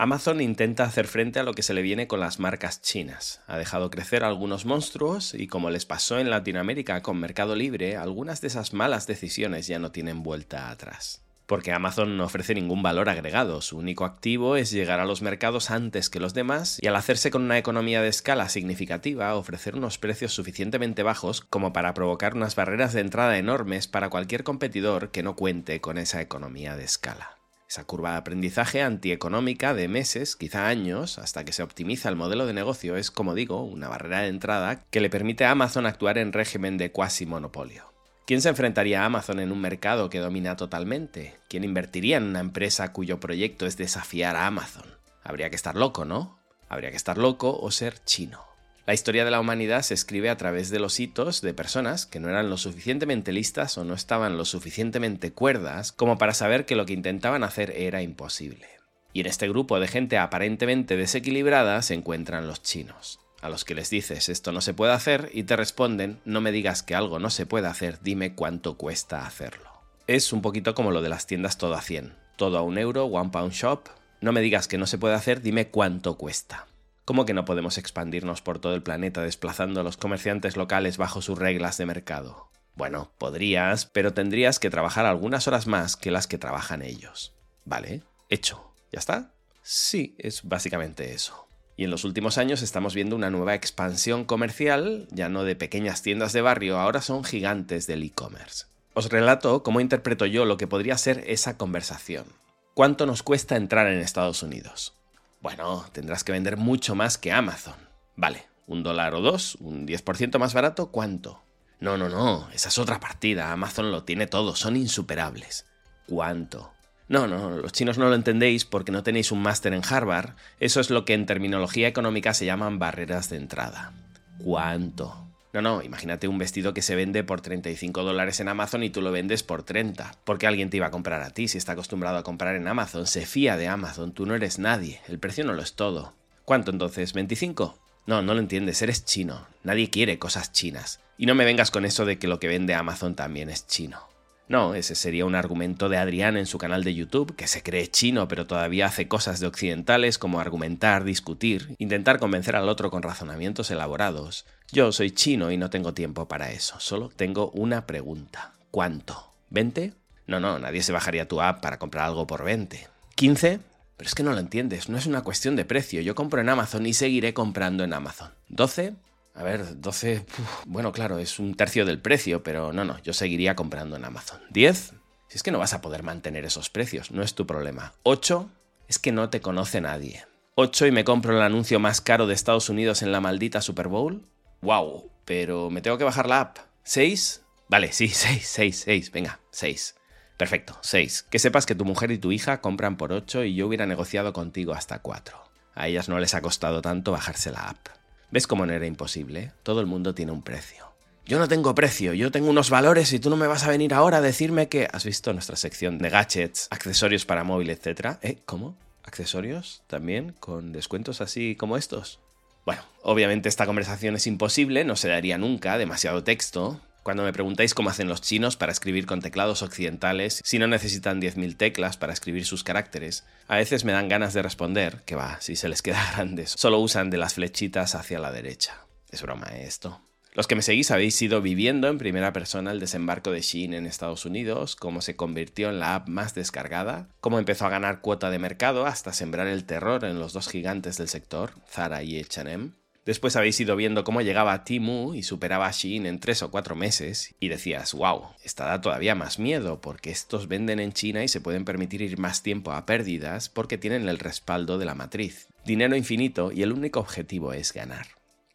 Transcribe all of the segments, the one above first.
Amazon intenta hacer frente a lo que se le viene con las marcas chinas. Ha dejado crecer algunos monstruos y como les pasó en Latinoamérica con Mercado Libre, algunas de esas malas decisiones ya no tienen vuelta atrás. Porque Amazon no ofrece ningún valor agregado, su único activo es llegar a los mercados antes que los demás y al hacerse con una economía de escala significativa ofrecer unos precios suficientemente bajos como para provocar unas barreras de entrada enormes para cualquier competidor que no cuente con esa economía de escala. Esa curva de aprendizaje antieconómica de meses, quizá años, hasta que se optimiza el modelo de negocio es, como digo, una barrera de entrada que le permite a Amazon actuar en régimen de cuasi monopolio. ¿Quién se enfrentaría a Amazon en un mercado que domina totalmente? ¿Quién invertiría en una empresa cuyo proyecto es desafiar a Amazon? Habría que estar loco, ¿no? Habría que estar loco o ser chino. La historia de la humanidad se escribe a través de los hitos de personas que no eran lo suficientemente listas o no estaban lo suficientemente cuerdas como para saber que lo que intentaban hacer era imposible. Y en este grupo de gente aparentemente desequilibrada se encuentran los chinos, a los que les dices esto no se puede hacer y te responden no me digas que algo no se puede hacer, dime cuánto cuesta hacerlo. Es un poquito como lo de las tiendas todo a 100, todo a un euro, one pound shop, no me digas que no se puede hacer, dime cuánto cuesta. ¿Cómo que no podemos expandirnos por todo el planeta desplazando a los comerciantes locales bajo sus reglas de mercado? Bueno, podrías, pero tendrías que trabajar algunas horas más que las que trabajan ellos. Vale, hecho. ¿Ya está? Sí, es básicamente eso. Y en los últimos años estamos viendo una nueva expansión comercial, ya no de pequeñas tiendas de barrio, ahora son gigantes del e-commerce. Os relato cómo interpreto yo lo que podría ser esa conversación. ¿Cuánto nos cuesta entrar en Estados Unidos? Bueno, tendrás que vender mucho más que Amazon. Vale, un dólar o dos, un 10% más barato, ¿cuánto? No, no, no, esa es otra partida. Amazon lo tiene todo, son insuperables. ¿Cuánto? No, no, los chinos no lo entendéis porque no tenéis un máster en Harvard. Eso es lo que en terminología económica se llaman barreras de entrada. ¿Cuánto? No, no, imagínate un vestido que se vende por 35 dólares en Amazon y tú lo vendes por 30. Porque alguien te iba a comprar a ti si está acostumbrado a comprar en Amazon, se fía de Amazon, tú no eres nadie, el precio no lo es todo. ¿Cuánto entonces? ¿25? No, no lo entiendes, eres chino, nadie quiere cosas chinas. Y no me vengas con eso de que lo que vende Amazon también es chino. No, ese sería un argumento de Adrián en su canal de YouTube, que se cree chino pero todavía hace cosas de occidentales como argumentar, discutir, intentar convencer al otro con razonamientos elaborados. Yo soy chino y no tengo tiempo para eso, solo tengo una pregunta. ¿Cuánto? ¿20? No, no, nadie se bajaría tu app para comprar algo por 20. ¿15? Pero es que no lo entiendes, no es una cuestión de precio, yo compro en Amazon y seguiré comprando en Amazon. ¿12? A ver, 12, bueno, claro, es un tercio del precio, pero no, no, yo seguiría comprando en Amazon. 10, si es que no vas a poder mantener esos precios, no es tu problema. 8, es que no te conoce nadie. 8 y me compro el anuncio más caro de Estados Unidos en la maldita Super Bowl. ¡Wow! Pero me tengo que bajar la app. ¿6? Vale, sí, 6, 6, 6, venga, 6. Perfecto, 6. Que sepas que tu mujer y tu hija compran por 8 y yo hubiera negociado contigo hasta 4. A ellas no les ha costado tanto bajarse la app. ¿Ves cómo no era imposible? Todo el mundo tiene un precio. Yo no tengo precio, yo tengo unos valores y tú no me vas a venir ahora a decirme que... ¿Has visto nuestra sección de gadgets, accesorios para móvil, etcétera? ¿Eh? ¿Cómo? ¿Accesorios? ¿También? ¿Con descuentos así como estos? Bueno, obviamente esta conversación es imposible, no se daría nunca, demasiado texto, cuando me preguntáis cómo hacen los chinos para escribir con teclados occidentales, si no necesitan 10.000 teclas para escribir sus caracteres, a veces me dan ganas de responder que va, si se les queda grandes, solo usan de las flechitas hacia la derecha. Es broma esto. Los que me seguís habéis ido viviendo en primera persona el desembarco de Shein en Estados Unidos, cómo se convirtió en la app más descargada, cómo empezó a ganar cuota de mercado hasta sembrar el terror en los dos gigantes del sector, Zara y H&M, Después habéis ido viendo cómo llegaba Timu y superaba a Shein en 3 o 4 meses y decías, wow, esta da todavía más miedo porque estos venden en China y se pueden permitir ir más tiempo a pérdidas porque tienen el respaldo de la matriz. Dinero infinito y el único objetivo es ganar.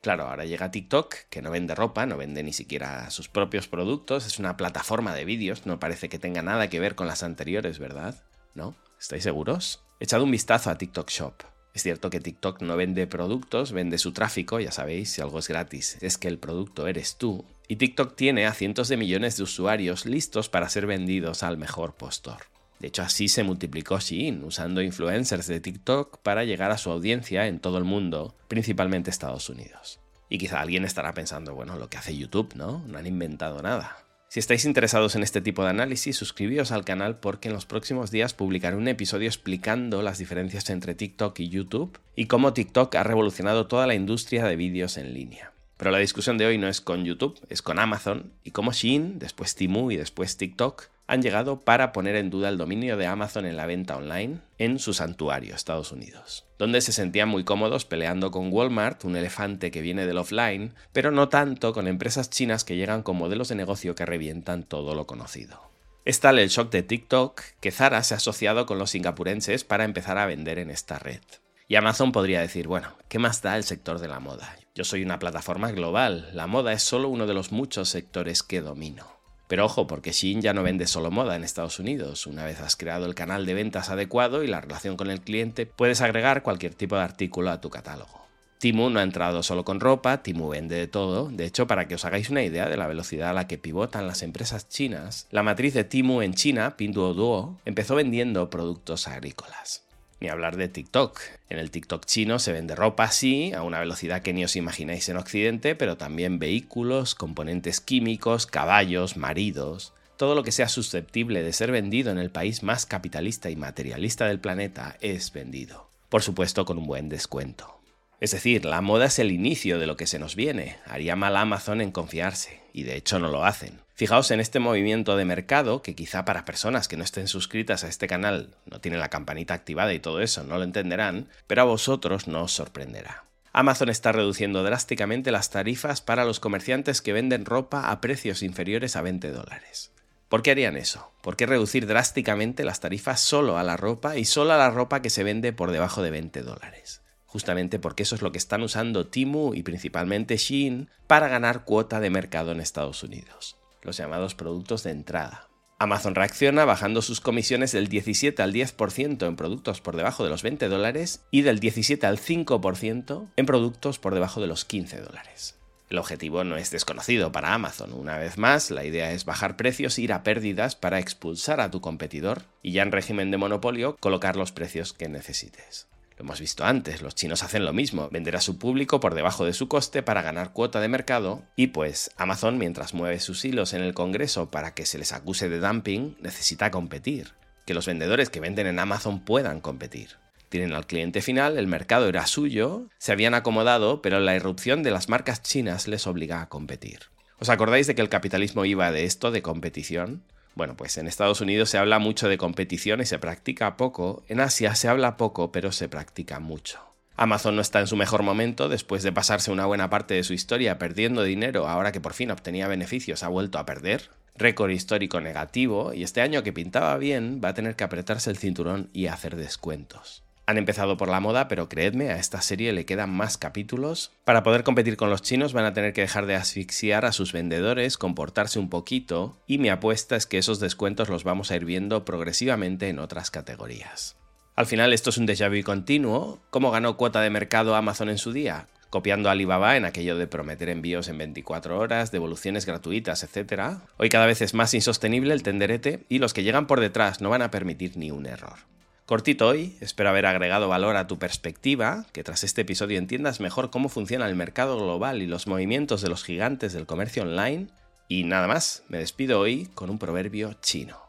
Claro, ahora llega TikTok, que no vende ropa, no vende ni siquiera sus propios productos, es una plataforma de vídeos, no parece que tenga nada que ver con las anteriores, ¿verdad? ¿No? ¿Estáis seguros? Echad un vistazo a TikTok Shop. Es cierto que TikTok no vende productos, vende su tráfico, ya sabéis, si algo es gratis, es que el producto eres tú. Y TikTok tiene a cientos de millones de usuarios listos para ser vendidos al mejor postor. De hecho, así se multiplicó Shein, usando influencers de TikTok para llegar a su audiencia en todo el mundo, principalmente Estados Unidos. Y quizá alguien estará pensando, bueno, lo que hace YouTube, ¿no? No han inventado nada. Si estáis interesados en este tipo de análisis, suscribíos al canal porque en los próximos días publicaré un episodio explicando las diferencias entre TikTok y YouTube y cómo TikTok ha revolucionado toda la industria de vídeos en línea. Pero la discusión de hoy no es con YouTube, es con Amazon y cómo Shein, después Timu y después TikTok han llegado para poner en duda el dominio de Amazon en la venta online en su santuario, Estados Unidos, donde se sentían muy cómodos peleando con Walmart, un elefante que viene del offline, pero no tanto con empresas chinas que llegan con modelos de negocio que revientan todo lo conocido. Es tal el shock de TikTok que Zara se ha asociado con los singapurenses para empezar a vender en esta red. Y Amazon podría decir, bueno, ¿qué más da el sector de la moda? Yo soy una plataforma global, la moda es solo uno de los muchos sectores que domino. Pero ojo, porque Shein ya no vende solo moda en Estados Unidos. Una vez has creado el canal de ventas adecuado y la relación con el cliente, puedes agregar cualquier tipo de artículo a tu catálogo. Timu no ha entrado solo con ropa, Timu vende de todo. De hecho, para que os hagáis una idea de la velocidad a la que pivotan las empresas chinas, la matriz de Timu en China, Pinduoduo, empezó vendiendo productos agrícolas. Ni hablar de TikTok. En el TikTok chino se vende ropa, sí, a una velocidad que ni os imagináis en Occidente, pero también vehículos, componentes químicos, caballos, maridos. Todo lo que sea susceptible de ser vendido en el país más capitalista y materialista del planeta es vendido. Por supuesto con un buen descuento. Es decir, la moda es el inicio de lo que se nos viene. Haría mal Amazon en confiarse, y de hecho no lo hacen. Fijaos en este movimiento de mercado que quizá para personas que no estén suscritas a este canal, no tienen la campanita activada y todo eso, no lo entenderán, pero a vosotros no os sorprenderá. Amazon está reduciendo drásticamente las tarifas para los comerciantes que venden ropa a precios inferiores a 20 dólares. ¿Por qué harían eso? ¿Por qué reducir drásticamente las tarifas solo a la ropa y solo a la ropa que se vende por debajo de 20 dólares? Justamente porque eso es lo que están usando Timu y principalmente Shein para ganar cuota de mercado en Estados Unidos, los llamados productos de entrada. Amazon reacciona bajando sus comisiones del 17 al 10% en productos por debajo de los 20 dólares y del 17 al 5% en productos por debajo de los 15 dólares. El objetivo no es desconocido para Amazon. Una vez más, la idea es bajar precios, ir a pérdidas para expulsar a tu competidor y ya en régimen de monopolio colocar los precios que necesites. Lo hemos visto antes, los chinos hacen lo mismo, vender a su público por debajo de su coste para ganar cuota de mercado y pues Amazon mientras mueve sus hilos en el Congreso para que se les acuse de dumping, necesita competir, que los vendedores que venden en Amazon puedan competir. Tienen al cliente final, el mercado era suyo, se habían acomodado, pero la irrupción de las marcas chinas les obliga a competir. ¿Os acordáis de que el capitalismo iba de esto, de competición? Bueno, pues en Estados Unidos se habla mucho de competición y se practica poco, en Asia se habla poco pero se practica mucho. Amazon no está en su mejor momento, después de pasarse una buena parte de su historia perdiendo dinero ahora que por fin obtenía beneficios ha vuelto a perder, récord histórico negativo y este año que pintaba bien va a tener que apretarse el cinturón y hacer descuentos. Han empezado por la moda, pero creedme, a esta serie le quedan más capítulos. Para poder competir con los chinos van a tener que dejar de asfixiar a sus vendedores, comportarse un poquito, y mi apuesta es que esos descuentos los vamos a ir viendo progresivamente en otras categorías. Al final esto es un déjà vu continuo. ¿Cómo ganó cuota de mercado Amazon en su día? copiando a Alibaba en aquello de prometer envíos en 24 horas, devoluciones gratuitas, etc. Hoy cada vez es más insostenible el tenderete y los que llegan por detrás no van a permitir ni un error. Cortito hoy, espero haber agregado valor a tu perspectiva, que tras este episodio entiendas mejor cómo funciona el mercado global y los movimientos de los gigantes del comercio online. Y nada más, me despido hoy con un proverbio chino.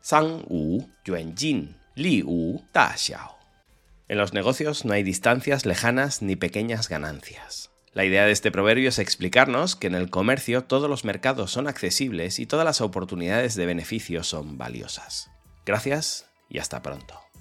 Sang Wu Yuan Jin Li Wu Da Xiao. En los negocios no hay distancias lejanas ni pequeñas ganancias. La idea de este proverbio es explicarnos que en el comercio todos los mercados son accesibles y todas las oportunidades de beneficio son valiosas. Gracias y hasta pronto.